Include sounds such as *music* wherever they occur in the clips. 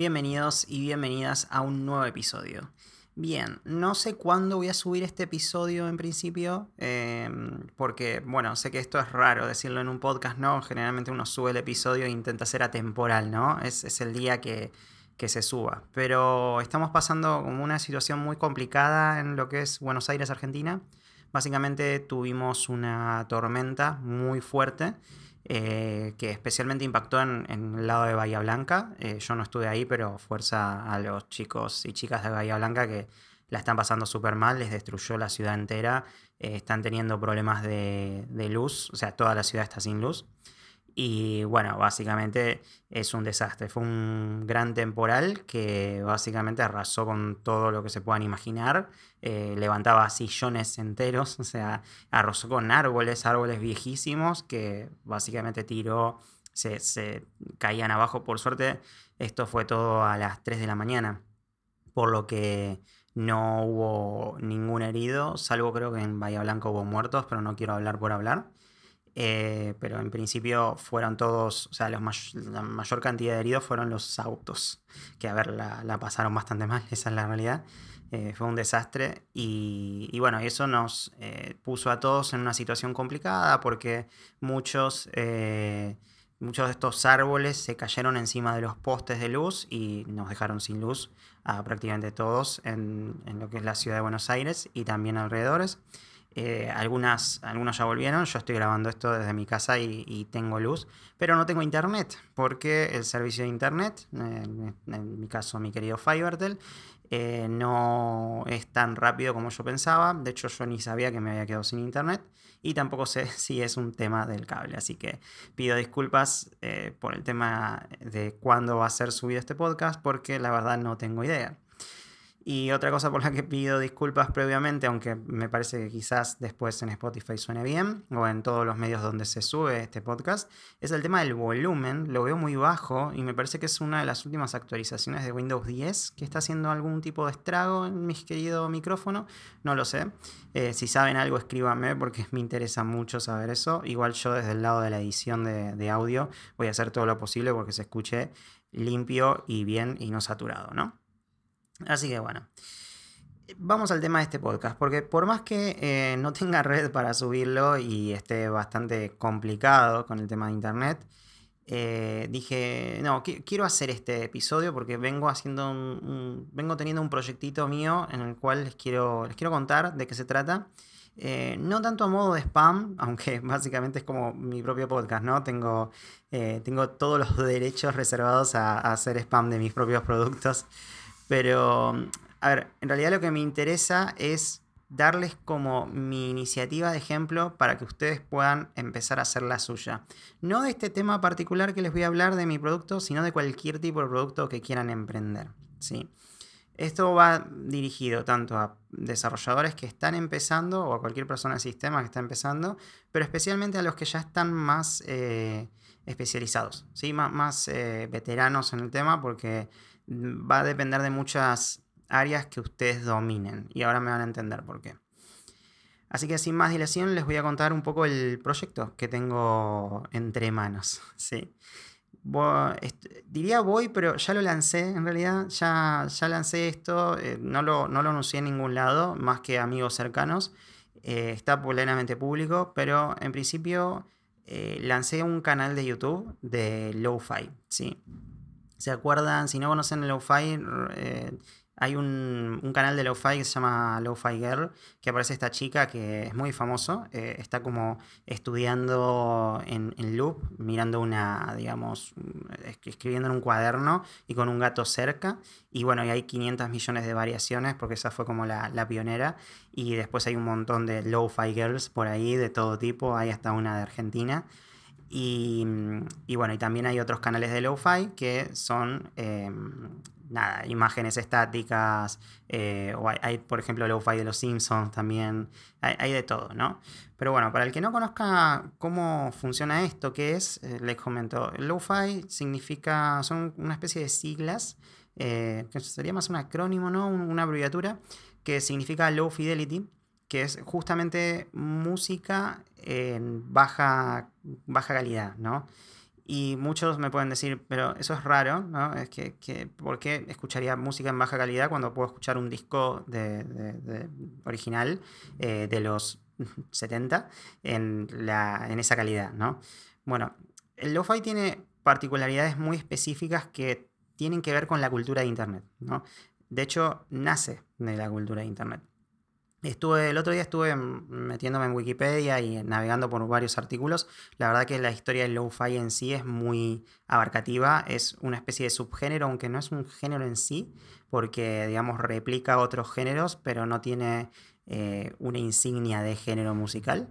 Bienvenidos y bienvenidas a un nuevo episodio. Bien, no sé cuándo voy a subir este episodio en principio, em, porque, bueno, sé que esto es raro decirlo en un podcast, ¿no? Generalmente uno sube el episodio e intenta ser atemporal, ¿no? Es, el día que, que, se suba. Pero estamos pasando como una situación muy complicada en lo que es Buenos Aires, Argentina. Básicamente tuvimos una tormenta muy fuerte eh, que especialmente impactó en, el lado de Bahía Blanca. Eh, yo no estuve ahí, pero fuerza a los chicos y chicas de Bahía Blanca que la están pasando súper mal, les destruyó la ciudad entera, eh, están teniendo problemas de, de, luz, o sea, toda la ciudad está sin luz. Y bueno, básicamente es un desastre. Fue un gran temporal que básicamente arrasó con todo lo que se puedan imaginar. Eh, levantaba sillones enteros, *laughs* o sea, arrasó con árboles, árboles viejísimos que básicamente tiró, se, se caían abajo. Por suerte, esto fue todo a las 3 de la mañana, por lo que no hubo ningún herido, salvo creo que en Bahía Blanca hubo muertos, pero no quiero hablar por hablar. Eh, pero en principio fueron todos, o sea, la mayor cantidad de heridos fueron los autos, que a ver, la, pasaron bastante mal, esa es la realidad. Eh, fue un desastre y, bueno, eso nos eh, puso a todos en una situación complicada porque muchos, muchos de estos árboles se cayeron encima de los postes de luz y nos dejaron sin luz a prácticamente todos en, en lo que es la ciudad de Buenos Aires y también alrededores. Eh, algunas, algunos ya volvieron, yo estoy grabando esto desde mi casa y, tengo luz, pero no tengo internet, porque el servicio de internet, en, mi caso mi querido Fivertel, eh, no es tan rápido como yo pensaba. De hecho, yo ni sabía que me había quedado sin internet y tampoco sé *laughs* si es un tema del cable. Así que pido disculpas eh, por el tema de cuándo va a ser subido este podcast, porque la verdad no tengo idea. Y otra cosa por la que pido disculpas previamente, aunque me parece que quizás después en Spotify suene bien, o en todos los medios donde se sube este podcast, es el tema del volumen. Lo veo muy bajo y me parece que es una de las últimas actualizaciones de Windows 10 que está haciendo algún tipo de estrago en mi querido micrófono. No lo sé. Eh, si saben algo, escríbanme porque me interesa mucho saber eso. Igual yo desde el lado de la edición de, de audio voy a hacer todo lo posible porque se escuche limpio y bien y no saturado, ¿no? Así que bueno. Vamos al tema de este podcast, porque por más que eh, no tenga *laughs* red para subirlo y esté bastante complicado con el tema de internet, eh, dije, no, quiero hacer este episodio porque vengo haciendo vengo teniendo un proyectito mío en el cual les quiero, les quiero contar de qué se trata. Eh, no tanto a modo de spam, *laughs* aunque básicamente es como mi propio podcast, ¿no? Tengo, tengo todos los *laughs* derechos reservados a hacer spam de mis propios productos. Pero, a ver, en realidad lo que me interesa es darles como mi iniciativa de ejemplo para que ustedes puedan empezar a hacer la suya. No de este tema particular que les voy a hablar de mi producto, sino de cualquier tipo de producto que quieran emprender. ¿sí? Esto va dirigido tanto a desarrolladores que están empezando o a cualquier persona del sistema que está empezando, pero especialmente a los que ya están más eh, especializados, ¿sí? más, eh, veteranos en el tema, porque va a depender de muchas áreas que ustedes dominen y ahora me van a entender por qué. Así que sin más dilación les voy a contar un poco el proyecto que tengo entre manos. *laughs* ¿sí? diría voy, pero ya lo lancé en realidad, ya, ya lancé esto, eh, no, lo, no lo anuncié en ningún lado, más que amigos cercanos. Eh, está plenamente público, pero en principio eh, lancé un canal de YouTube de Lo-Fi. ¿sí? ¿Se acuerdan? Si no conocen Lo-Fi, eh, hay un, canal de Lo-Fi que se llama Lo-Fi Girl, que aparece esta chica que es muy famoso. Eh, está como estudiando en, loop, mirando una, digamos, escribiendo en un cuaderno y con un gato cerca. Y bueno, hay 500 millones de variaciones porque esa fue como la, la pionera. Y después hay un montón de Lo-Fi Girls por ahí, de todo tipo. Hay hasta una de Argentina. Y, bueno, y también hay otros canales de lo-fi que son, em, nada, imágenes estáticas, eh, o hay, por ejemplo, lo-fi de los Simpsons también, hay, de todo, ¿no? Pero bueno, para el que no conozca cómo funciona esto, ¿qué es? Eh, les comento, lo-fi significa, son una especie de siglas, eh, que sería más un acrónimo, ¿no? Una abreviatura, que significa low fidelity que es justamente música en baja, baja calidad, ¿no? Y muchos me pueden decir, pero eso es raro, ¿no? Es que, que ¿por qué escucharía música en baja calidad cuando puedo escuchar un disco de, original eh, de los 70 en, la, en esa calidad, ¿no? Bueno, el lo-fi tiene particularidades muy específicas que tienen que ver con la cultura de Internet, ¿no? De hecho, nace de la cultura de Internet. Estuve, el otro día estuve metiéndome en Wikipedia y navegando por varios artículos. La verdad que la historia del lo-fi en sí es muy abarcativa. Es una especie de subgénero, aunque no es un género en sí, porque, digamos, replica otros géneros, pero no tiene eh, una insignia de género musical.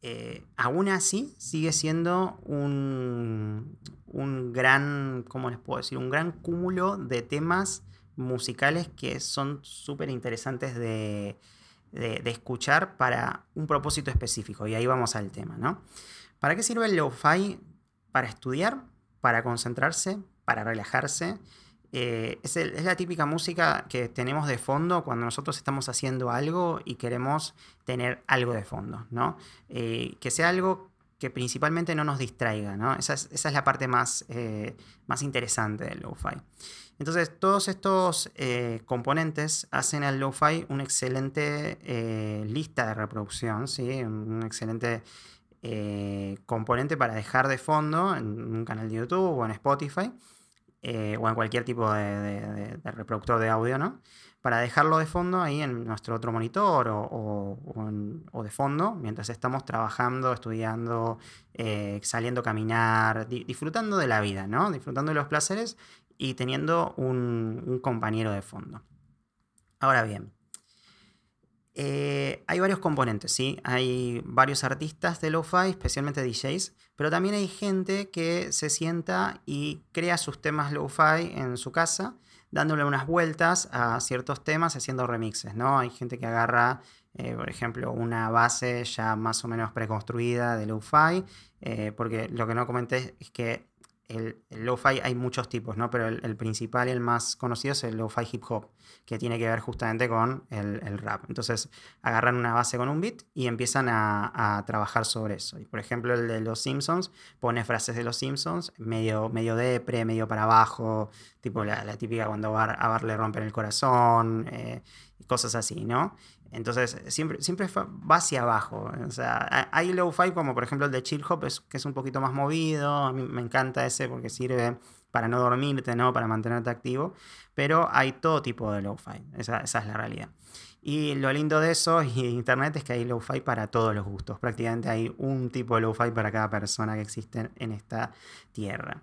Eh, aún así, sigue siendo un, un gran, ¿cómo les puedo decir? Un gran cúmulo de temas musicales que son súper interesantes de de, escuchar para un propósito específico. Y ahí vamos al tema, ¿no? ¿Para qué sirve el lo-fi? Para estudiar, para concentrarse, para relajarse. Eh, es, la típica música que tenemos de fondo cuando nosotros estamos haciendo algo y queremos tener algo de fondo, ¿no? Eh, que sea algo que principalmente no nos distraiga, ¿no? Esa es, la parte más, eh, más interesante del lo-fi. Entonces, todos estos eh, componentes hacen al lo-fi una excelente eh, lista de reproducción, ¿sí? un excelente eh, componente para dejar de fondo en un canal de YouTube o en Spotify o en cualquier tipo de, reproductor de audio, ¿no? Para dejarlo de fondo ahí en nuestro otro monitor o, de fondo mientras estamos trabajando, estudiando, saliendo a caminar, disfrutando de la vida, ¿no? Disfrutando de los placeres y teniendo un, compañero de fondo. Ahora bien, eh, hay varios componentes, ¿sí? Hay varios artistas de lo-fi, especialmente DJs, pero también hay gente que se sienta y crea sus temas lo-fi en su casa, dándole unas vueltas a ciertos temas, haciendo remixes, ¿no? Hay gente que agarra, eh, por ejemplo, una base ya más o menos preconstruida de lo-fi, eh, porque lo que no comenté es que el, lo-fi hay muchos tipos, ¿no? Pero el, principal y el más conocido es el lo-fi hip hop, que tiene que ver justamente con el, rap. Entonces agarran una base con un beat y empiezan a, trabajar sobre eso. Y por ejemplo, el de los Simpsons pone frases de los Simpsons, medio, medio depre, medio para abajo, tipo la, típica cuando a Bar le rompen el corazón, eh, cosas así, ¿no? Entonces, siempre, siempre va hacia abajo. O sea, hay low-fi como por ejemplo el de Chill Hop, que es un poquito más movido. A mí me encanta ese porque sirve para no dormirte, ¿no? Para mantenerte activo. Pero hay todo tipo de low-fi. Esa, es la realidad. Y lo lindo de eso *laughs* y internet es que hay low-fi para todos los gustos. Prácticamente hay un tipo de low-fi para cada persona que existe en esta tierra.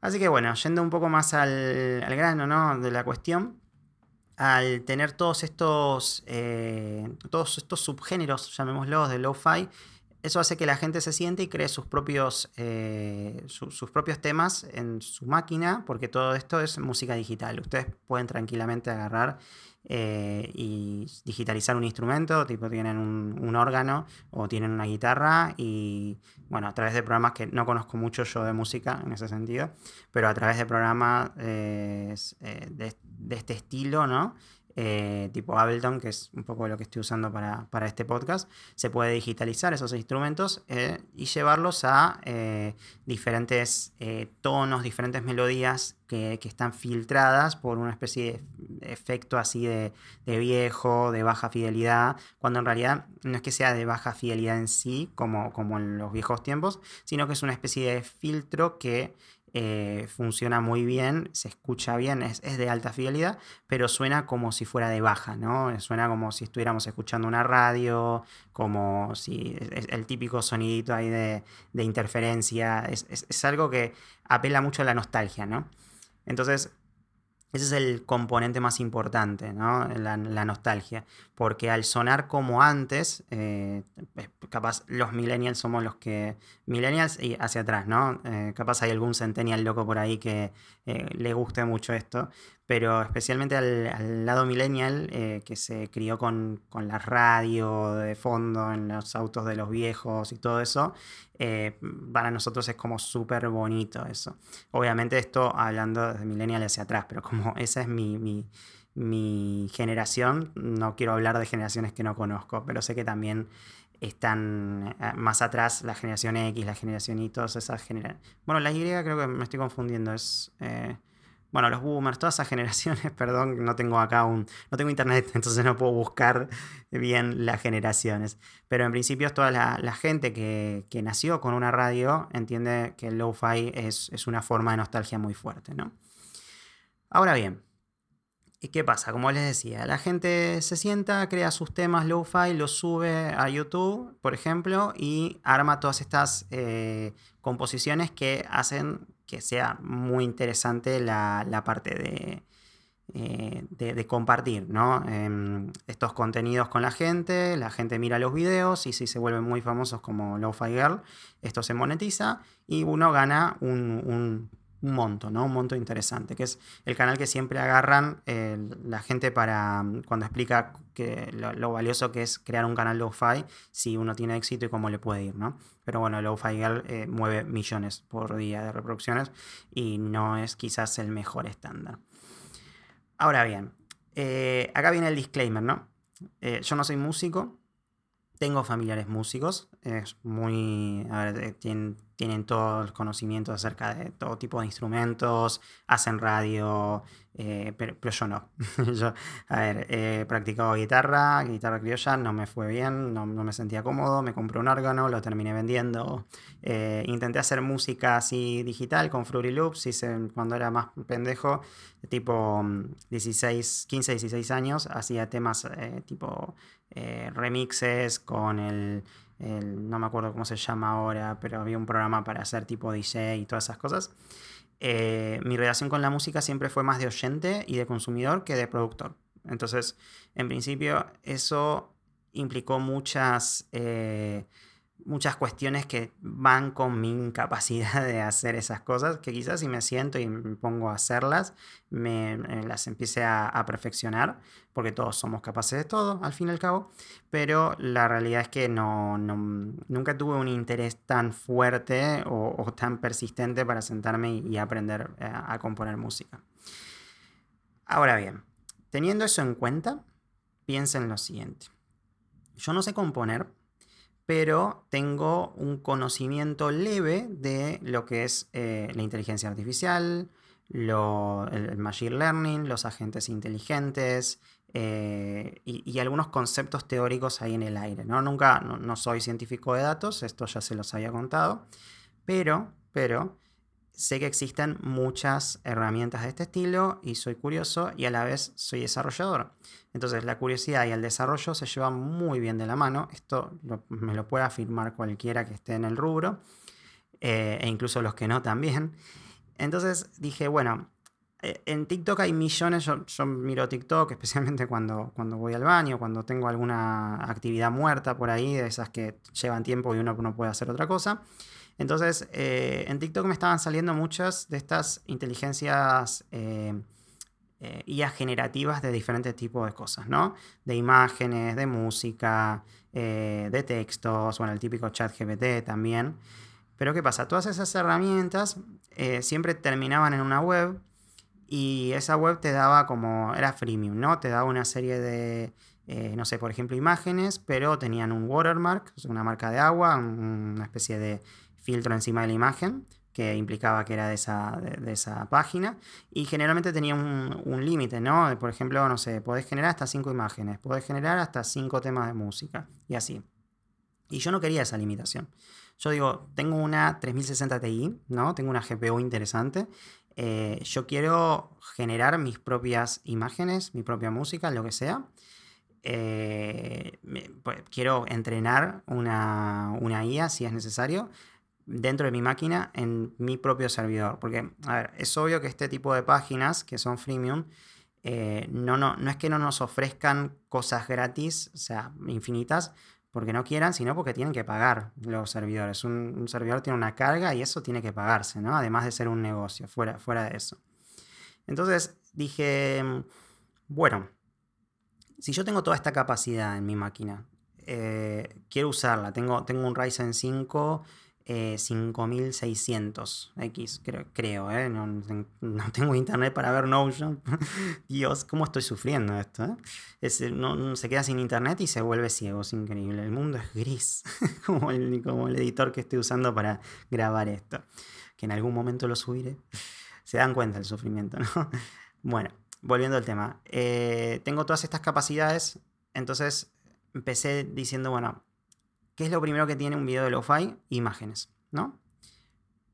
Así que bueno, yendo un poco más al, al grano ¿no? de la cuestión al tener todos estos, eh, todos estos subgéneros, llamémoslos, de lo-fi, eso hace que la gente se siente y cree sus propios, eh, sus propios temas en su máquina, porque todo esto es música digital. Ustedes pueden tranquilamente agarrar eh, y digitalizar un instrumento, tipo tienen un, órgano o tienen una guitarra y bueno, a través de programas que no conozco mucho yo de música en ese sentido, pero a través de programas de, de, este estilo, ¿no? Eh, tipo Ableton, que es un poco lo que estoy usando para, este podcast, se puede digitalizar esos instrumentos eh, y llevarlos a eh, diferentes tonos, diferentes melodías que, están filtradas por una especie de efecto así de, viejo, de baja fidelidad, cuando en realidad no es que sea de baja fidelidad en sí, como, como en los viejos tiempos, sino que es una especie de filtro que eh, funciona muy bien, se escucha bien, es, de alta fidelidad, pero suena como si fuera de baja, ¿no? Suena como si estuviéramos escuchando una radio, como si es, el típico sonidito ahí de, interferencia, es, algo que apela mucho a la nostalgia, ¿no? Entonces, ese es el componente más importante, ¿no? La, nostalgia. Porque al sonar como antes, eh, capaz los millennials somos los que. Millennials y hacia atrás, ¿no? Eh, capaz hay algún centennial loco por ahí que eh, le guste mucho esto pero especialmente al, lado millennial eh, que se crió con, la radio de fondo en los autos de los viejos y todo eso, eh, para nosotros es como súper bonito eso. Obviamente esto hablando de millennial hacia atrás, pero como *laughs* esa es mi, mi generación, no quiero hablar de generaciones que no conozco, pero sé que también están eh, más atrás la generación X, la generación Y, todas esas generaciones. Bueno, la Y creo que me estoy confundiendo, es... bueno, los boomers, todas esas generaciones, *laughs* perdón, no tengo acá un, no tengo internet, *laughs* entonces no puedo buscar bien las generaciones. Pero en principio toda la, gente que, nació con una radio entiende que el lo-fi es, es, una forma de nostalgia muy fuerte, ¿no? Ahora bien, ¿y qué pasa? Como les decía, la gente se sienta, crea sus temas lo-fi, los sube a YouTube, por ejemplo, y arma todas estas eh, composiciones que hacen que sea muy interesante la, parte eh, de, compartir ¿no? Em, estos contenidos con la gente, la gente mira los videos y si se vuelven muy famosos como Lo-Fi Girl, esto se monetiza y uno gana un monto, ¿no? Un monto interesante, que es el canal que siempre agarran eh, la gente para mm, cuando explica lo, valioso que es crear un canal lo-fi, si uno tiene éxito y cómo le puede ir, ¿no? Pero bueno, lo-fi girl eh, mueve millones por día de reproducciones y no es quizás el mejor estándar. Ahora bien, eh, acá viene el disclaimer, ¿no? yo no soy músico, tengo familiares músicos, es muy, ver, tienen tienen todo el conocimiento acerca de todo tipo de instrumentos, hacen radio, eh, pero, yo no. *laughs* yo, a ver, he practicado guitarra, guitarra criolla, no me fue bien, no, me sentía cómodo, me compré un órgano, lo terminé vendiendo. Eh, intenté hacer música así digital con Fruity Loops, hice, cuando era más pendejo, tipo 16, 15, 16 años, hacía temas eh, remixes con el no me acuerdo cómo se llama ahora, pero había un programa para hacer tipo DJ y todas esas cosas. Eh, mi relación con la música siempre fue más de oyente y de consumidor que de productor. Entonces, en principio, eso implicó muchas eh, muchas cuestiones que van con mi incapacidad de hacer esas cosas, que quizás si me siento y me pongo a hacerlas, me, las empiece a, perfeccionar, porque todos somos capaces de todo, al fin y al cabo, pero la realidad es que no, nunca tuve un interés tan fuerte o, tan persistente para sentarme y, aprender a, eh, a componer música. Ahora bien, teniendo eso en cuenta, piensen lo siguiente. Yo no sé componer, pero tengo un conocimiento leve de lo que es eh, la inteligencia artificial, el, machine learning, los agentes inteligentes eh, y, algunos conceptos teóricos ahí en el aire. ¿no? Nunca, no, soy científico de datos, esto ya se los había contado, pero, pero sé que existen muchas herramientas de este estilo y soy curioso y a la vez soy desarrollador. Entonces la curiosidad y el desarrollo se llevan muy bien de la mano. Esto me lo puede afirmar cualquiera que esté en el rubro eh, e incluso los que no también. Entonces dije, bueno, en TikTok hay millones, yo, miro TikTok especialmente cuando, cuando voy al baño, cuando tengo alguna actividad muerta por ahí, de esas que llevan tiempo y uno no puede hacer otra cosa. Entonces, eh, en TikTok me estaban saliendo muchas de estas inteligencias eh, eh generativas de diferentes tipos de cosas, ¿no? De imágenes, de música, eh, de textos, bueno, el típico chat GPT también. Pero ¿qué pasa? Todas esas herramientas siempre terminaban en una web y esa web te daba como, era freemium, ¿no? Te daba una serie de, no sé, por ejemplo, imágenes, pero tenían un watermark, una marca de agua, una especie de filtro encima de la imagen que implicaba que era de esa, de, esa página y generalmente tenía un, límite, ¿no? Por ejemplo, no sé, podés generar hasta cinco imágenes, podés generar hasta cinco temas de música y así. Y yo no quería esa limitación. Yo digo, tengo una 3060 Ti, ¿no? Tengo una GPU interesante. Eh, yo quiero generar mis propias imágenes, mi propia música, lo que sea. Eh, pues, quiero entrenar una, una IA si es necesario dentro de mi máquina en mi propio servidor. Porque, a ver, es obvio que este tipo de páginas que son freemium, eh, no, no, no es que no nos ofrezcan cosas gratis, o sea, infinitas, porque no quieran, sino porque tienen que pagar los servidores. Un, servidor tiene una carga y eso tiene que pagarse, ¿no? Además de ser un negocio, fuera, fuera de eso. Entonces dije, bueno, si yo tengo toda esta capacidad en mi máquina, eh, quiero usarla, tengo, tengo un Ryzen 5 5600 X, creo, creo ¿eh? *laughs* no, tengo internet para ver Notion. *laughs* Dios, ¿cómo estoy sufriendo esto? Eh? no, se queda sin internet y se vuelve ciego, es increíble. El mundo es gris, *laughs* como, el, como el editor que estoy usando para grabar esto, que en algún momento lo subiré. Se dan cuenta del sufrimiento, ¿no? Bueno, volviendo al tema. Eh, tengo todas estas capacidades, entonces empecé diciendo, bueno, ¿Qué es lo primero que tiene un video de lo-fi? Imágenes, ¿no?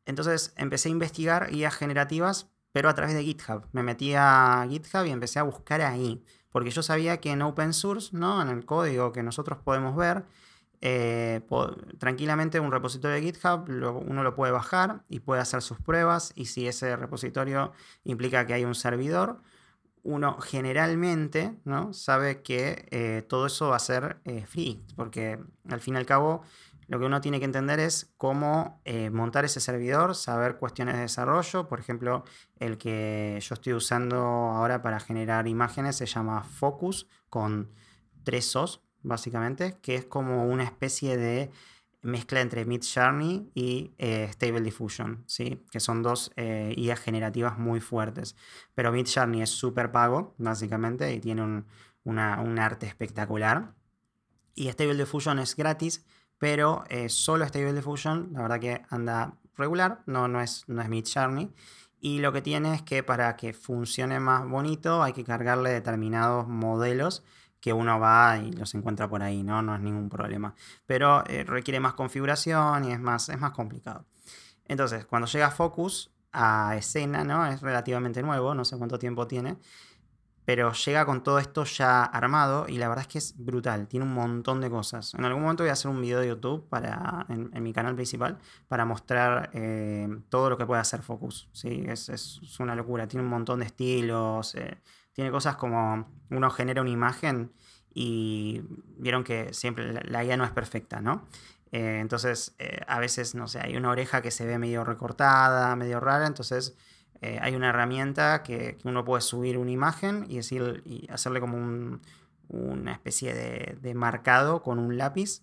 Entonces empecé a investigar guías generativas, pero a través de GitHub. Me metí a GitHub y empecé a buscar ahí, porque yo sabía que en open source, ¿no? En el código que nosotros podemos ver, eh, tranquilamente un repositorio de GitHub uno lo puede bajar y puede hacer sus pruebas y si ese repositorio implica que hay un servidor, uno generalmente ¿no? sabe que eh, todo eso va a ser eh, free, porque al fin y al cabo lo que uno tiene que entender es cómo eh, montar ese servidor, saber cuestiones de desarrollo. Por ejemplo, el que yo estoy usando ahora para generar imágenes se llama Focus con tres OS, básicamente, que es como una especie de mezcla entre Mid Journey y eh, Stable Diffusion, ¿sí? que son dos eh, IAs generativas muy fuertes. Pero Mid Journey es súper pago, básicamente, y tiene un, arte espectacular. Y Stable Diffusion es gratis, pero eh, solo Stable Diffusion, la verdad que anda regular, no, no, es, no es Mid Journey. Y lo que tiene es que para que funcione más bonito hay que cargarle determinados modelos que uno va y los encuentra por ahí, ¿no? No es ningún problema. Pero eh, requiere más configuración y es más, es más complicado. Entonces, cuando llega Focus a escena, ¿no? Es relativamente nuevo, no sé cuánto tiempo tiene. Pero llega con todo esto ya armado y la verdad es que es brutal, tiene un montón de cosas. En algún momento voy a hacer un video de YouTube para, en, mi canal principal para mostrar eh, todo lo que puede hacer Focus. ¿sí? Es, es, una locura, tiene un montón de estilos. Eh, tiene cosas como uno genera una imagen y vieron que siempre la, guía no es perfecta, ¿no? Eh, entonces, a veces, no sé, hay una oreja que se ve medio recortada, medio rara, entonces eh, hay una herramienta que, uno puede subir una imagen y, decir, y hacerle como una especie de, de, marcado con un lápiz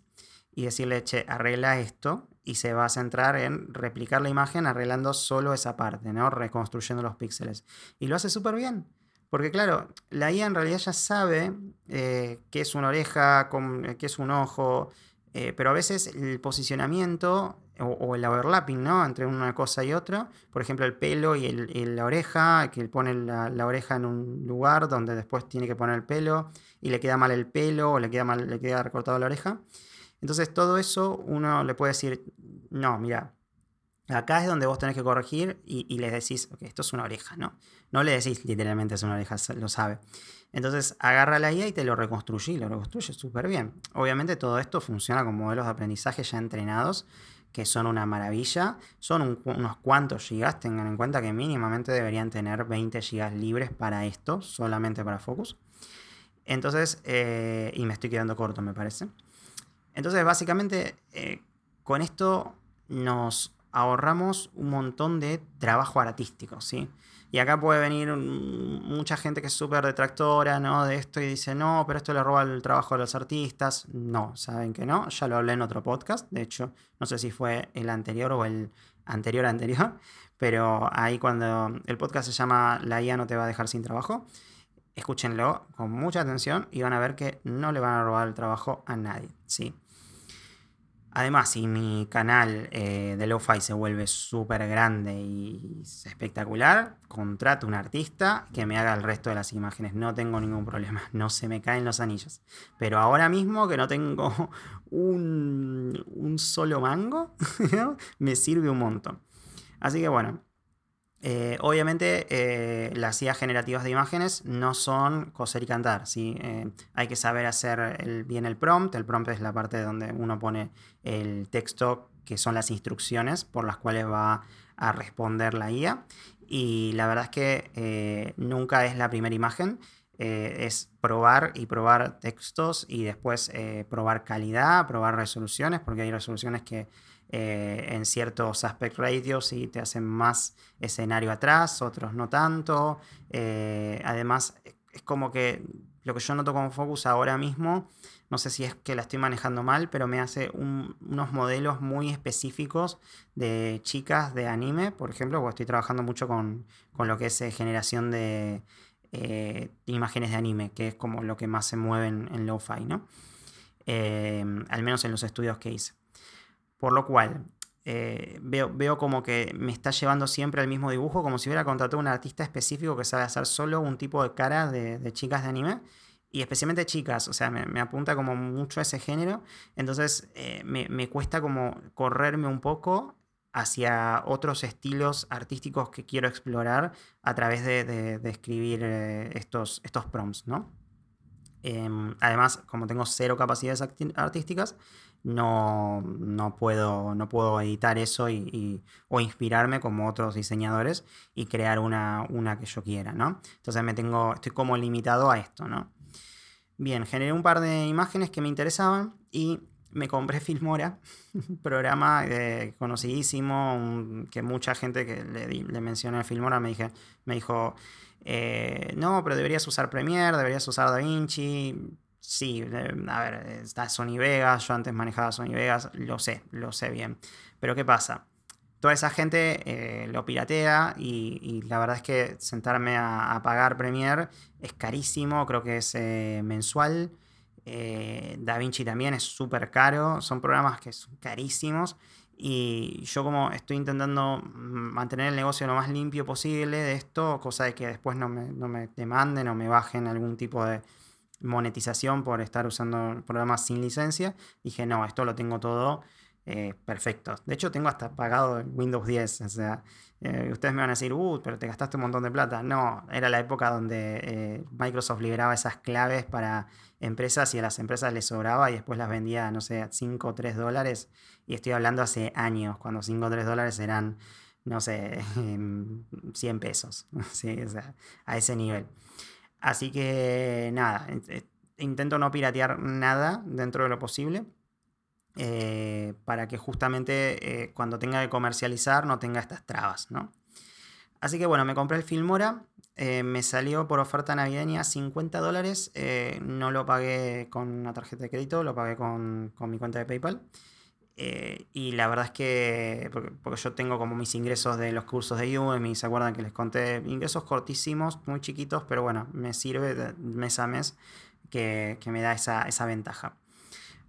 y decirle, che, arregla esto y se va a centrar en replicar la imagen arreglando solo esa parte, ¿no? Reconstruyendo los píxeles. Y lo hace súper bien. Porque claro, la IA en realidad ya sabe eh, qué es una oreja, eh, qué es un ojo, eh, pero a veces el posicionamiento o, el overlapping ¿no? entre una cosa y otra, por ejemplo el pelo y, la oreja, que pone la, oreja en un lugar donde después tiene que poner el pelo y le queda mal el pelo o le queda, mal, le queda recortado la oreja. Entonces todo eso uno le puede decir, no, mira, Acá es donde vos tenés que corregir y, y les decís, ok, esto es una oreja, ¿no? No le decís literalmente es una oreja, lo sabe. Entonces agarra la IA y te lo reconstruye y lo reconstruye súper bien. Obviamente todo esto funciona con modelos de aprendizaje ya entrenados, que son una maravilla. Son unos cuantos gigas, tengan en cuenta que mínimamente deberían tener 20 gigas libres para esto, solamente para Focus. Entonces, eh, y me estoy quedando corto, me parece. Entonces, básicamente, eh, con esto nos ahorramos un montón de trabajo artístico, ¿sí? Y acá puede venir mucha gente que es súper detractora, ¿no? De esto y dice, no, pero esto le roba el trabajo a los artistas. No, saben que no. Ya lo hablé en otro podcast. De hecho, no sé si fue el anterior o el anterior anterior. *laughs* Pero ahí cuando el podcast se llama La IA no te va a dejar sin trabajo, escúchenlo con mucha atención y van a ver que no le van a robar el trabajo a nadie, ¿sí? Además, si mi canal eh, de Lo-Fi se vuelve súper grande y espectacular, contrato un artista que me haga el resto de las imágenes. No tengo ningún problema, *laughs* no se me caen los anillos. Pero ahora mismo que no tengo *laughs* un, solo mango, *laughs* me sirve un montón. Así que bueno, eh, obviamente eh, las ideas generativas de imágenes no son coser y cantar, ¿sí? Eh, hay que saber hacer bien el prompt, el prompt es la parte donde uno pone el texto que son las instrucciones por las cuales va a responder la IA y la verdad es que nunca es la primera imagen, es probar y probar textos y después probar calidad, probar resoluciones, porque hay resoluciones que eh, en ciertos aspect radios y te hacen más escenario atrás, otros no tanto. Eh, además, es como que lo que yo noto con Focus ahora mismo, no sé si es que la estoy manejando mal, pero me hace unos modelos muy específicos de chicas de anime, por ejemplo, porque estoy trabajando mucho con, lo que es eh, generación de imágenes de anime, que es como lo que más se mueve en, en lo-fi, ¿no? Al menos en los estudios que hice. Por lo cual, eh, veo, veo como que me está llevando siempre al mismo dibujo, como si hubiera contratado a un artista específico que sabe hacer solo un tipo de cara de, chicas de anime. Y especialmente chicas, o sea, me, apunta como mucho a ese género. Entonces eh, me, cuesta como correrme un poco hacia otros estilos artísticos que quiero explorar a través de, escribir eh, estos, estos prompts, ¿no? Em, además, como tengo cero capacidades artísticas, no, no, puedo, no puedo editar eso y, o inspirarme como otros diseñadores y crear una, una, que yo quiera, ¿no? Entonces me tengo, estoy como limitado a esto, ¿no? Bien, generé un par de imágenes que me interesaban y me compré *laughs* Filmora, un programa eh, conocidísimo, que mucha gente que le, le mencioné a Filmora me, dije, me dijo, eh, no, pero deberías usar Premiere, deberías usar DaVinci Sí, eh, a ver, está Sony Vegas, yo antes manejaba Sony Vegas, lo sé, lo sé bien. Pero ¿qué pasa? Toda esa gente eh, lo piratea y, la verdad es que sentarme a, pagar Premiere es carísimo, creo que es eh, mensual. DaVinci también es súper caro, son programas que son carísimos y yo como estoy intentando mantener el negocio lo más limpio posible de esto, cosa de que después no me, no me demanden o me bajen algún tipo de, monetización por estar usando programas sin licencia. Dije, no, esto lo tengo todo eh, perfecto. De hecho, tengo hasta pagado Windows 10. O sea, eh, ustedes me van a decir, uh, pero te gastaste un montón de plata. No, era la época donde eh, Microsoft liberaba esas claves para empresas y a las empresas les sobraba y después las vendía, no sé, a 5 o 3 dólares. Y estoy hablando hace años, cuando 5 o 3 dólares eran, no sé, *laughs* 100 pesos. *laughs* Sí, a ese nivel. Así que nada, eh, intento no piratear nada dentro de lo posible. Eh, para que justamente eh, cuando tenga que comercializar no tenga estas trabas, ¿no? Así que bueno, me compré el Filmora, me salió por oferta navideña 50 dólares, no lo pagué con una tarjeta de crédito, lo pagué con, con mi cuenta de PayPal. Eh, y la verdad es que, porque, yo tengo como mis ingresos de los cursos de Udemy, ¿se acuerdan que les conté? Ingresos cortísimos, muy chiquitos, pero bueno, me sirve mes a mes que, me da esa, esa, ventaja.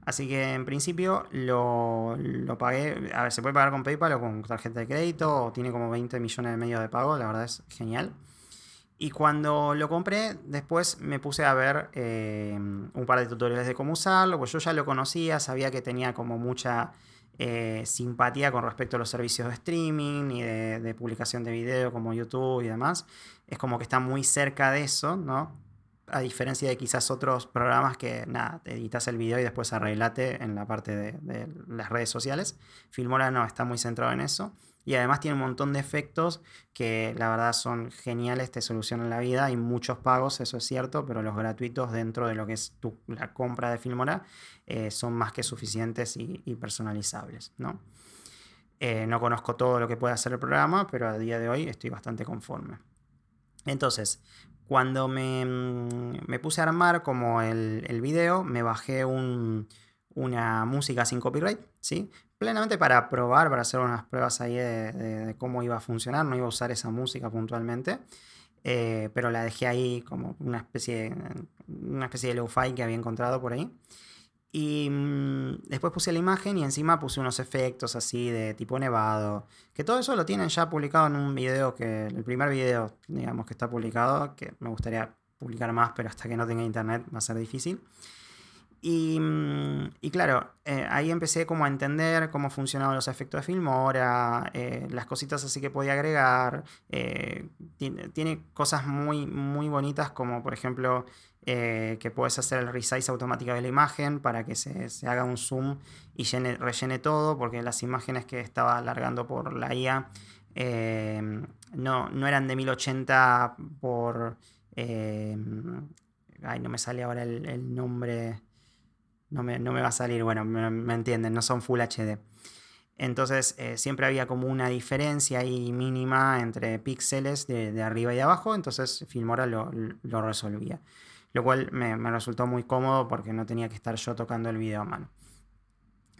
Así que en principio lo, pagué, a ver, se puede pagar con PayPal o con tarjeta de crédito, o tiene como 20 millones de medios de pago, la verdad es genial. Y cuando lo compré, después me puse a ver eh, un par de tutoriales de cómo usarlo, pues yo ya lo conocía, sabía que tenía como mucha eh, simpatía con respecto a los servicios de streaming y de, publicación de video como YouTube y demás. Es como que está muy cerca de eso, ¿no? A diferencia de quizás otros programas que, nada, te editas el video y después arreglate en la parte de, las redes sociales. Filmora no, está muy centrado en eso. Y además tiene un montón de efectos que la verdad son geniales, te solucionan la vida. Hay muchos pagos, eso es cierto, pero los gratuitos dentro de lo que es la compra de Filmora eh, son más que suficientes y, personalizables. ¿no? Eh, no conozco todo lo que puede hacer el programa, pero a día de hoy estoy bastante conforme. Entonces, cuando me, mm, me puse a armar como el, el video, me bajé un, una música sin copyright, ¿sí? Plenamente para probar, para hacer unas pruebas ahí de, cómo iba a funcionar, no iba a usar esa música puntualmente, eh, pero la dejé ahí como una especie de, una especie de lo-fi que había encontrado por ahí. Y mm, después puse la imagen y encima puse unos efectos así de tipo nevado. Que todo eso lo tienen ya publicado en un video que. El primer video, digamos, que está publicado. Que me gustaría publicar más, pero hasta que no tenga internet va a ser difícil. Mm, y, claro, eh, ahí empecé como a entender cómo funcionaban los efectos de Filmora, eh, las cositas así que podía agregar. Eh, tiene, cosas muy, muy bonitas como por ejemplo que puedes hacer el resize automático de la imagen para que se, haga un zoom y rellene todo, porque las imágenes que estaba alargando por la IA no, no, eran de 1080 por... ay, no me sale ahora el nombre no me, va a salir, bueno, me, entienden, no son Full HD. Entonces eh, siempre había como una diferencia ahí mínima entre píxeles de, arriba y de abajo, entonces Filmora lo, resolvía. Lo cual me, resultó muy cómodo porque no tenía que estar yo tocando el video a mano.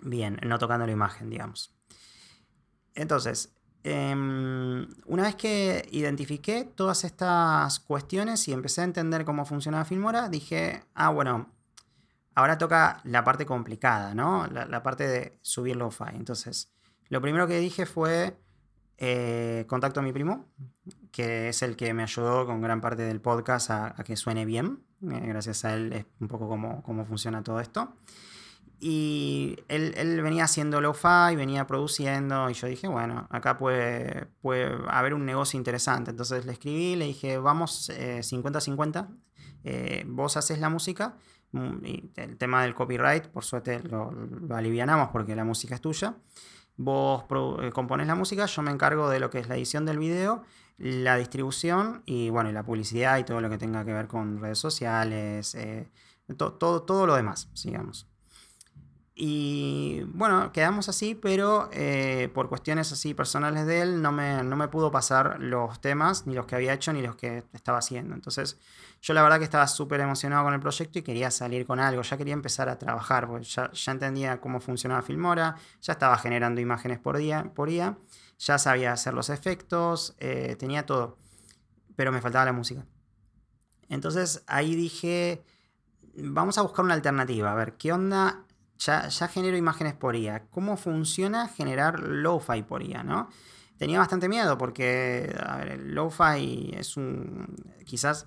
Bien, no tocando la imagen, digamos. Entonces, em, una vez que identifiqué todas estas cuestiones y empecé a entender cómo funcionaba Filmora, dije, ah, bueno, Ahora toca la parte complicada, ¿no? La, parte de subir lo-fi. Entonces, lo primero que dije fue eh, contacto a mi primo, que es el que me ayudó con gran parte del podcast a, que suene bien. Eh, gracias a él es un poco cómo, cómo funciona todo esto. Y él, venía haciendo lo-fi, venía produciendo, y yo dije, bueno, acá puede, puede haber un negocio interesante. Entonces le escribí, le dije, vamos 50-50, eh, vos haces la música Mm, el tema del copyright, por suerte lo, alivianamos porque la música es tuya. Vos eh, compones la música, yo me encargo de lo que es la edición del video, la distribución y bueno, la publicidad y todo lo que tenga que ver con redes sociales, eh, todo, todo lo demás, digamos. Y bueno, quedamos así, pero eh, por cuestiones así personales de él no me, no me pudo pasar los temas, ni los que había hecho, ni los que estaba haciendo. Entonces yo la verdad que estaba súper emocionado con el proyecto y quería salir con algo, ya quería empezar a trabajar, porque ya, entendía cómo funcionaba Filmora, ya estaba generando imágenes por día, por día ya sabía hacer los efectos, eh, tenía todo, pero me faltaba la música. Entonces ahí dije, vamos a buscar una alternativa, a ver, ¿qué onda? Ya, ya genero imágenes por IA. ¿Cómo funciona generar lo-fi por IA, no? Tenía bastante miedo porque, a ver, lo-fi es un... quizás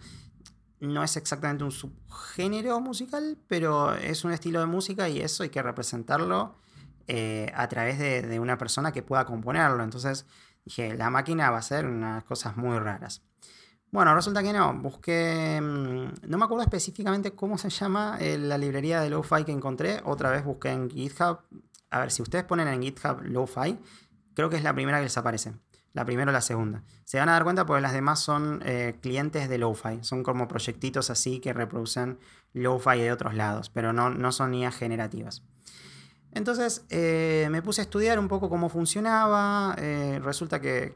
no es exactamente un subgénero musical, pero es un estilo de música y eso hay que representarlo eh, a través de, una persona que pueda componerlo. Entonces dije, la máquina va a hacer unas cosas muy raras. Bueno, resulta que no. Busqué. Mm, no me acuerdo específicamente cómo se llama eh, la librería de Lo-Fi que encontré. Otra vez busqué en GitHub. A ver, si ustedes ponen en GitHub Lo-Fi, creo que es la primera que les aparece la primera o la segunda. Se van a dar cuenta porque las demás son eh, clientes de Lo-Fi, son como proyectitos así que reproducen Lo-Fi de otros lados, pero no, no son IAs generativas. Entonces eh, me puse a estudiar un poco cómo funcionaba. Eh, resulta que,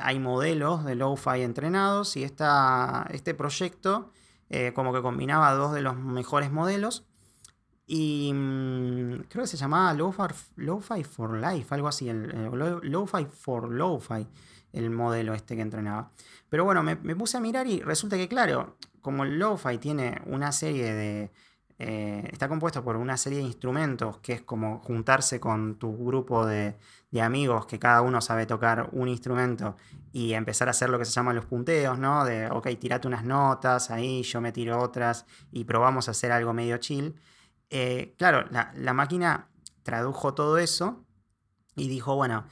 hay modelos de Lo-Fi entrenados y este proyecto como que combinaba dos de los mejores modelos y mm, creo que se llamaba Lo-Fi for Life, algo así, Lo-Fi for Lo-Fi, el modelo este que entrenaba. Pero bueno, me, puse a mirar y resulta que, claro, como el Lo-Fi tiene una serie de... Eh, está compuesto por una serie de instrumentos que es como juntarse con tu grupo de, amigos que cada uno sabe tocar un instrumento y empezar a hacer lo que se llaman los punteos, ¿no? De, ok, tirate unas notas ahí, yo me tiro otras y probamos a hacer algo medio chill. Eh, claro, la, máquina tradujo todo eso y dijo, bueno,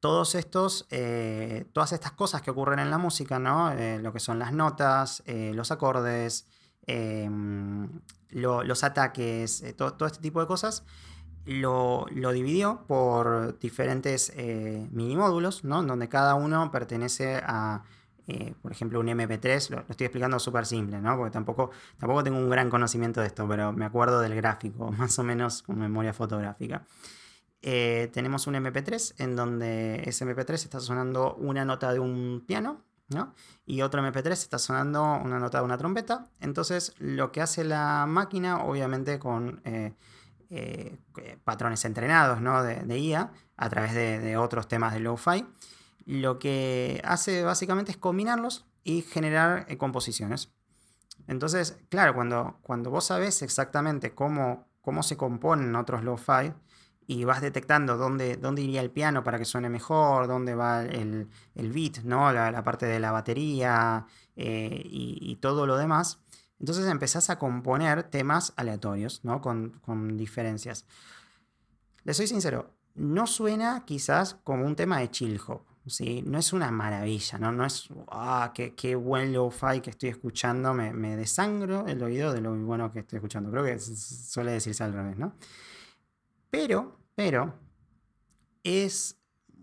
todos estos, eh, todas estas cosas que ocurren en la música, ¿no? Lo que son las notas, los acordes, em, los ataques, todo, este tipo de cosas, lo, lo dividió por diferentes mini módulos, ¿no? Donde cada uno pertenece a eh, por ejemplo, un MP3, lo, estoy explicando súper simple, ¿no? Porque tampoco, tampoco tengo un gran conocimiento de esto, pero me acuerdo del gráfico, *laughs* más o menos con memoria fotográfica. Eh, tenemos un MP3 en donde ese MP3 está sonando una nota de un piano, ¿no? Y otro MP3 está sonando una nota de una trompeta. Entonces, lo que hace la máquina, obviamente con eh, patrones entrenados, ¿no? De, IA, a través de, otros temas de lo-fi, lo que hace básicamente es combinarlos y generar eh, composiciones. Entonces, claro, cuando, cuando vos sabes exactamente cómo, cómo se componen otros lo-fi y vas detectando dónde, dónde iría el piano para que suene mejor, dónde va el, beat, ¿no? la, parte de la batería eh, y, todo lo demás, entonces empezás a componer temas aleatorios, ¿no? con, con diferencias. Les soy sincero, no suena quizás como un tema de chill hop. ¿sí? No es una maravilla, ¿no? No es, ah, qué, qué buen lo-fi que estoy escuchando, me, me, desangro el oído de lo bueno que estoy escuchando. Creo que suele decirse al revés, ¿no? Pero, pero, es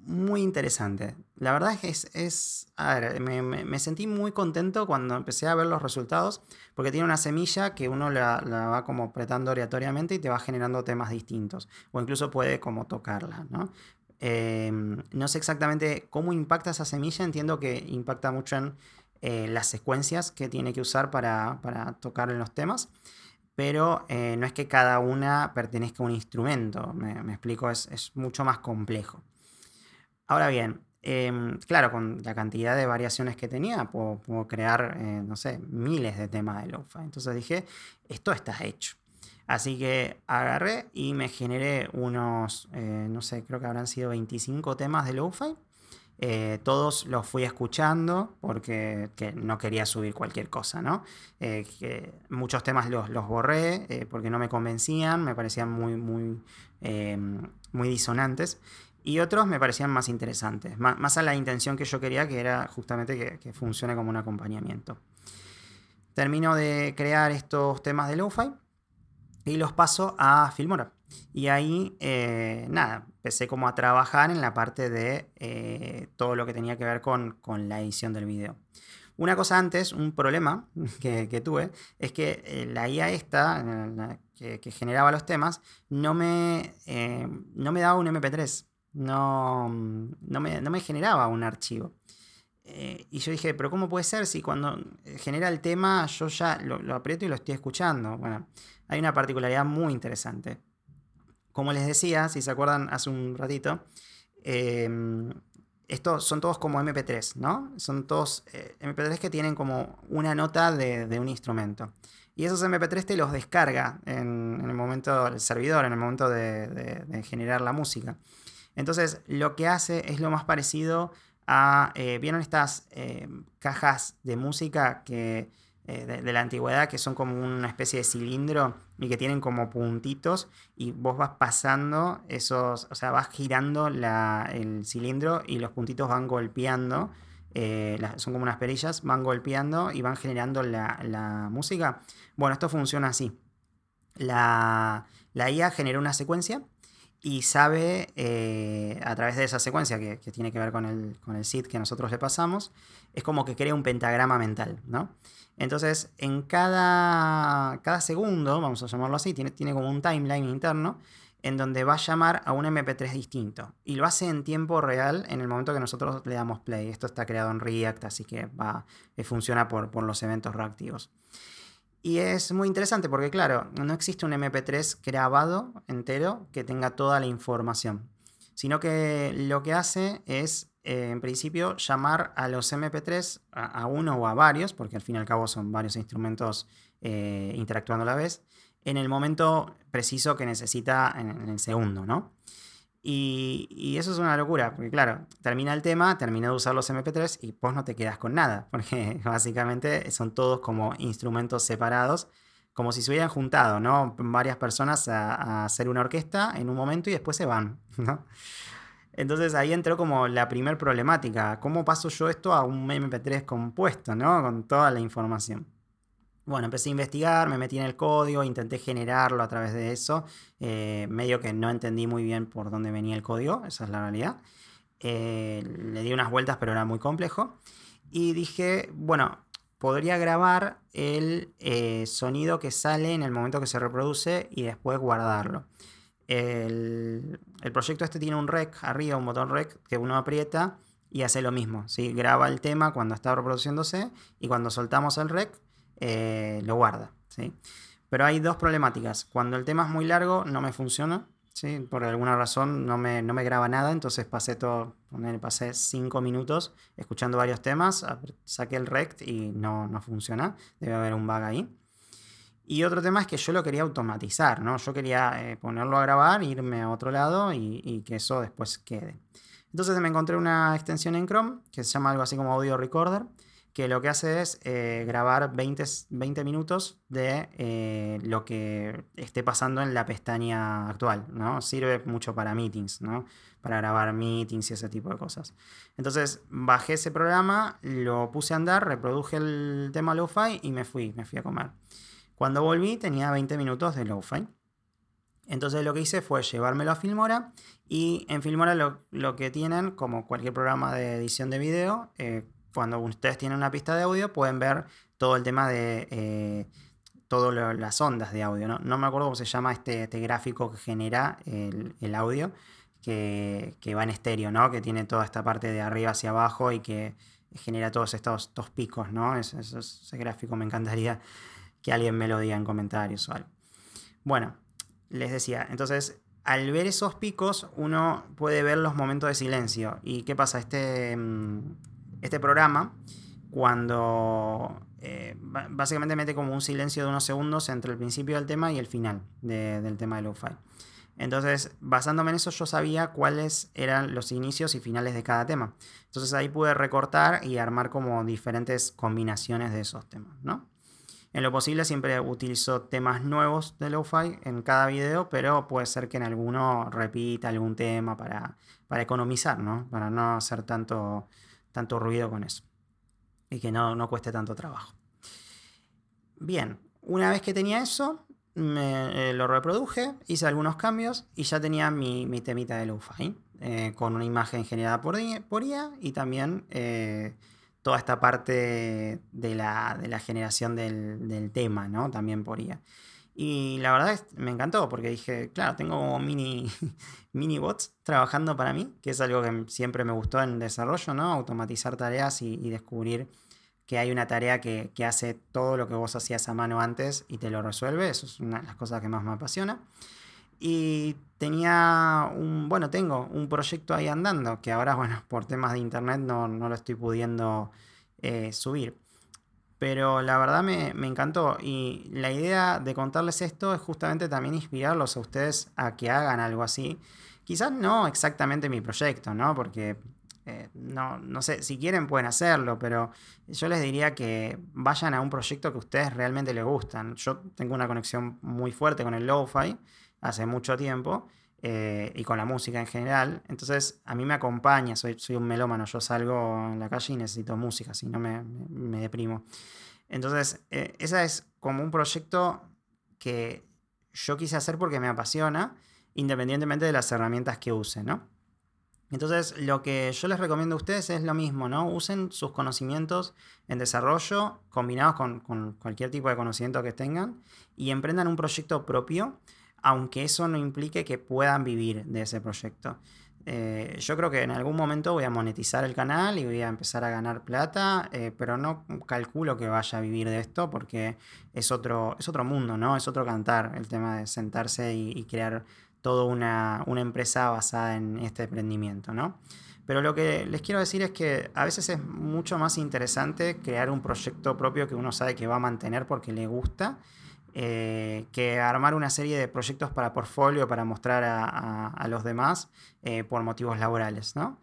muy interesante. La verdad es que es, a ver, me, sentí muy contento cuando empecé a ver los resultados, porque tiene una semilla que uno la, va como apretando aleatoriamente y te va generando temas distintos, o incluso puede como tocarla, ¿no? Em, no sé exactamente cómo impacta esa semilla, entiendo que impacta mucho en eh, las secuencias que tiene que usar para, tocar en los temas, pero eh, no es que cada una pertenezca a un instrumento, me, explico, es, mucho más complejo. Ahora bien, em, claro, con la cantidad de variaciones que tenía, puedo, crear, eh, no sé, miles de temas de lo-fi. Entonces dije, esto está hecho. Así que agarré y me generé unos, no sé, creo que habrán sido 25 temas de lo-fi eh, todos los fui escuchando porque no quería subir cualquier cosa, ¿no? Eh, muchos temas los, borré eh, porque no me convencían, me parecían muy, muy, muy disonantes. Y otros me parecían más interesantes, más, a la intención que yo quería, que era justamente que, que funcione como un acompañamiento. Termino de crear estos temas de lo-fi y los paso a Filmora. Y ahí, eh, nada, empecé como a trabajar en la parte de eh, todo lo que tenía que ver con, la edición del video. Una cosa antes, un problema *laughs* que, tuve, es que eh, la IA esta, que, generaba los temas, no me, no me daba un MP3, no, no, me, generaba un archivo. y yo dije, pero ¿cómo puede ser si cuando genera el tema yo ya lo, lo aprieto y lo estoy escuchando? Bueno, hay una particularidad muy interesante como les decía, si se acuerdan hace un ratito, em, estos son todos como MP3, ¿no? Son todos eh, MP3 que tienen como una nota de, un instrumento. Y esos MP3 te los descarga en, el momento del servidor, en el momento de, generar la música. Entonces, lo que hace es lo más parecido a. Eh, ¿Vieron estas eh, cajas de música que eh, de, la antigüedad que son como una especie de cilindro y que tienen como puntitos y vos vas pasando esos, o sea, vas girando el cilindro y los puntitos van golpeando, eh, son como unas perillas, van golpeando y van generando la, música. Bueno, esto funciona así. La, la IA genera una secuencia y sabe eh, a través de esa secuencia que, tiene que ver con el, con el SID que nosotros le pasamos, es como que crea un pentagrama mental, ¿no? Entonces, en cada, cada segundo, vamos a llamarlo así, tiene, tiene como un timeline interno en donde va a llamar a un MP3 distinto. Y lo hace en tiempo real en el momento que nosotros le damos play. Esto está creado en React, así que va, eh, funciona por, por los eventos reactivos. Y es muy interesante porque, claro, no existe un MP3 grabado entero que tenga toda la información, sino que lo que hace es, eh, en principio, llamar a los MP3, a, uno o a varios, porque al fin y al cabo son varios instrumentos eh, interactuando a la vez, en el momento preciso que necesita en, en el segundo, ¿no? Y, eso es una locura, porque claro, termina el tema, termina de usar los MP3 y vos no te quedas con nada, *laughs* porque básicamente son todos como instrumentos separados, como si se hubieran juntado, ¿no? Varias personas a, hacer una orquesta en un momento y después se van, *laughs* ¿no? Entonces ahí entró como la primer problemática, ¿cómo paso yo esto a un MP3 compuesto, ¿no? Con toda la información. Bueno, empecé a investigar, me metí en el código, intenté generarlo a través de eso. Eh, medio que no entendí muy bien por dónde venía el código, esa es la realidad. Eh, le di unas vueltas, pero era muy complejo. Y dije, bueno, podría grabar el eh, sonido que sale en el momento que se reproduce y después guardarlo. El, proyecto este tiene un rec arriba, un botón rec que uno aprieta y hace lo mismo. ¿sí? Graba el tema cuando está reproduciéndose y cuando soltamos el rec eh, lo guarda. ¿sí? Pero hay dos problemáticas. Cuando el tema es muy largo, no me funciona. ¿sí? Por alguna razón no me, no me graba nada, entonces pasé todo, pasé cinco minutos escuchando varios temas, saqué el rect y no, no funciona. Debe haber un bug ahí. Y otro tema es que yo lo quería automatizar, ¿no? Yo quería eh, ponerlo a grabar, irme a otro lado y, y, que eso después quede. Entonces me encontré una extensión en Chrome que se llama algo así como Audio Recorder, que lo que hace es eh, grabar 20, 20, minutos de eh, lo que esté pasando en la pestaña actual, ¿no? Sirve mucho para meetings, ¿no? Para grabar meetings y ese tipo de cosas. Entonces bajé ese programa, lo puse a andar, reproduje el tema lo-fi y me fui, me fui a comer. Cuando volví tenía 20 minutos de lo-fi. Entonces lo que hice fue llevármelo a Filmora y en Filmora lo, lo que tienen, como cualquier programa de edición de video, eh, cuando ustedes tienen una pista de audio, pueden ver todo el tema de eh, todas las ondas de audio. ¿no? me acuerdo cómo se llama este, este gráfico que genera el, audio, que, va en estéreo, ¿no? Que tiene toda esta parte de arriba hacia abajo y que genera todos estos, picos, ¿no? ese gráfico me encantaría que alguien me lo diga en comentarios o algo. Bueno, les decía, entonces al ver esos picos uno puede ver los momentos de silencio. ¿Y qué pasa? Este, mm, este programa, cuando eh, básicamente mete como un silencio de unos segundos entre el principio del tema y el final del tema de lo-fi. Entonces, basándome en eso, yo sabía cuáles eran los inicios y finales de cada tema. Entonces ahí pude recortar y armar como diferentes combinaciones de esos temas, ¿no? En lo posible siempre utilizo temas nuevos de lo-fi en cada video, pero puede ser que en alguno repita algún tema para, para economizar, ¿no? Para no hacer tanto, tanto ruido con eso. Y que no, no cueste tanto trabajo. Bien, una vez que tenía eso, me, eh, lo reproduje, hice algunos cambios y ya tenía mi, mi temita de lo-fi, eh, con una imagen generada por, IA y también eh, toda esta parte de la, generación del, tema, ¿no? También por IA. Y la verdad es, me encantó porque dije, claro, tengo mini, *laughs* mini bots trabajando para mí, que es algo que siempre me gustó en desarrollo, ¿no? Automatizar tareas y descubrir que hay una tarea que, hace todo lo que vos hacías a mano antes y te lo resuelve. Eso es una de las cosas que más me apasiona. Y tenía un, bueno, tengo un proyecto ahí andando que ahora, *laughs* bueno, por temas de internet no, lo estoy pudiendo eh, subir. Pero la verdad me, me, encantó y la idea de contarles esto es justamente también inspirarlos a ustedes a que hagan algo así. Quizás no exactamente mi proyecto, ¿no? Porque eh, no, no sé, si quieren pueden hacerlo, pero yo les diría que vayan a un proyecto que a ustedes realmente les gustan. Yo tengo una conexión muy fuerte con el lo-fi hace mucho tiempo eh, y con la música en general. Entonces a mí me acompaña, soy, soy un melómano, yo salgo en la calle y necesito música, si no me, me, deprimo. Entonces, eh, ese es como un proyecto que yo quise hacer porque me apasiona, independientemente de las herramientas que use, ¿no? Entonces, lo que yo les recomiendo a ustedes es lo mismo, ¿no? Usen sus conocimientos en desarrollo combinados con, cualquier tipo de conocimiento que tengan y emprendan un proyecto propio, aunque eso no implique que puedan vivir de ese proyecto. Eh, yo creo que en algún momento voy a monetizar el canal y voy a empezar a ganar plata, eh, pero no calculo que vaya a vivir de esto porque es otro, es otro mundo, ¿no? Es otro cantar el tema de sentarse y crear toda una, empresa basada en este emprendimiento, ¿no? Pero lo que les quiero decir es que a veces es mucho más interesante crear un proyecto propio que uno sabe que va a mantener porque le gusta, eh, que armar una serie de proyectos para portfolio para mostrar a, los demás eh, por motivos laborales, ¿no?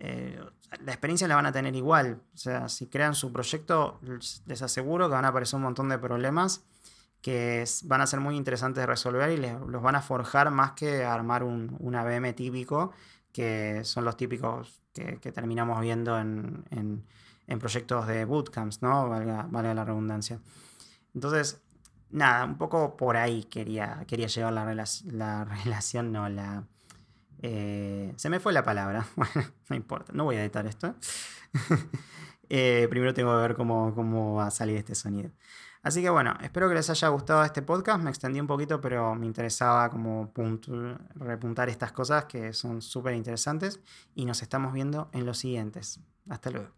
Eh, la experiencia la van a tener igual. O sea, si crean su proyecto, les aseguro que van a aparecer un montón de problemas que van a ser muy interesantes de resolver y los van a forjar más que armar un, un ABM típico, que son los típicos que, terminamos viendo en, en, proyectos de bootcamps, ¿no? Valga, la redundancia. Entonces, nada, un poco por ahí quería, quería llevar la, la *laughs* relación, no, la... Eh, se me fue la palabra, *laughs* bueno, no importa, no voy a editar esto. *laughs* Eh, primero tengo que ver cómo, cómo va a salir este sonido. Así que bueno, espero que les haya gustado este podcast. Me extendí un poquito, pero me interesaba como repuntar estas cosas que son súper interesantes. Y nos estamos viendo en los siguientes. Hasta luego.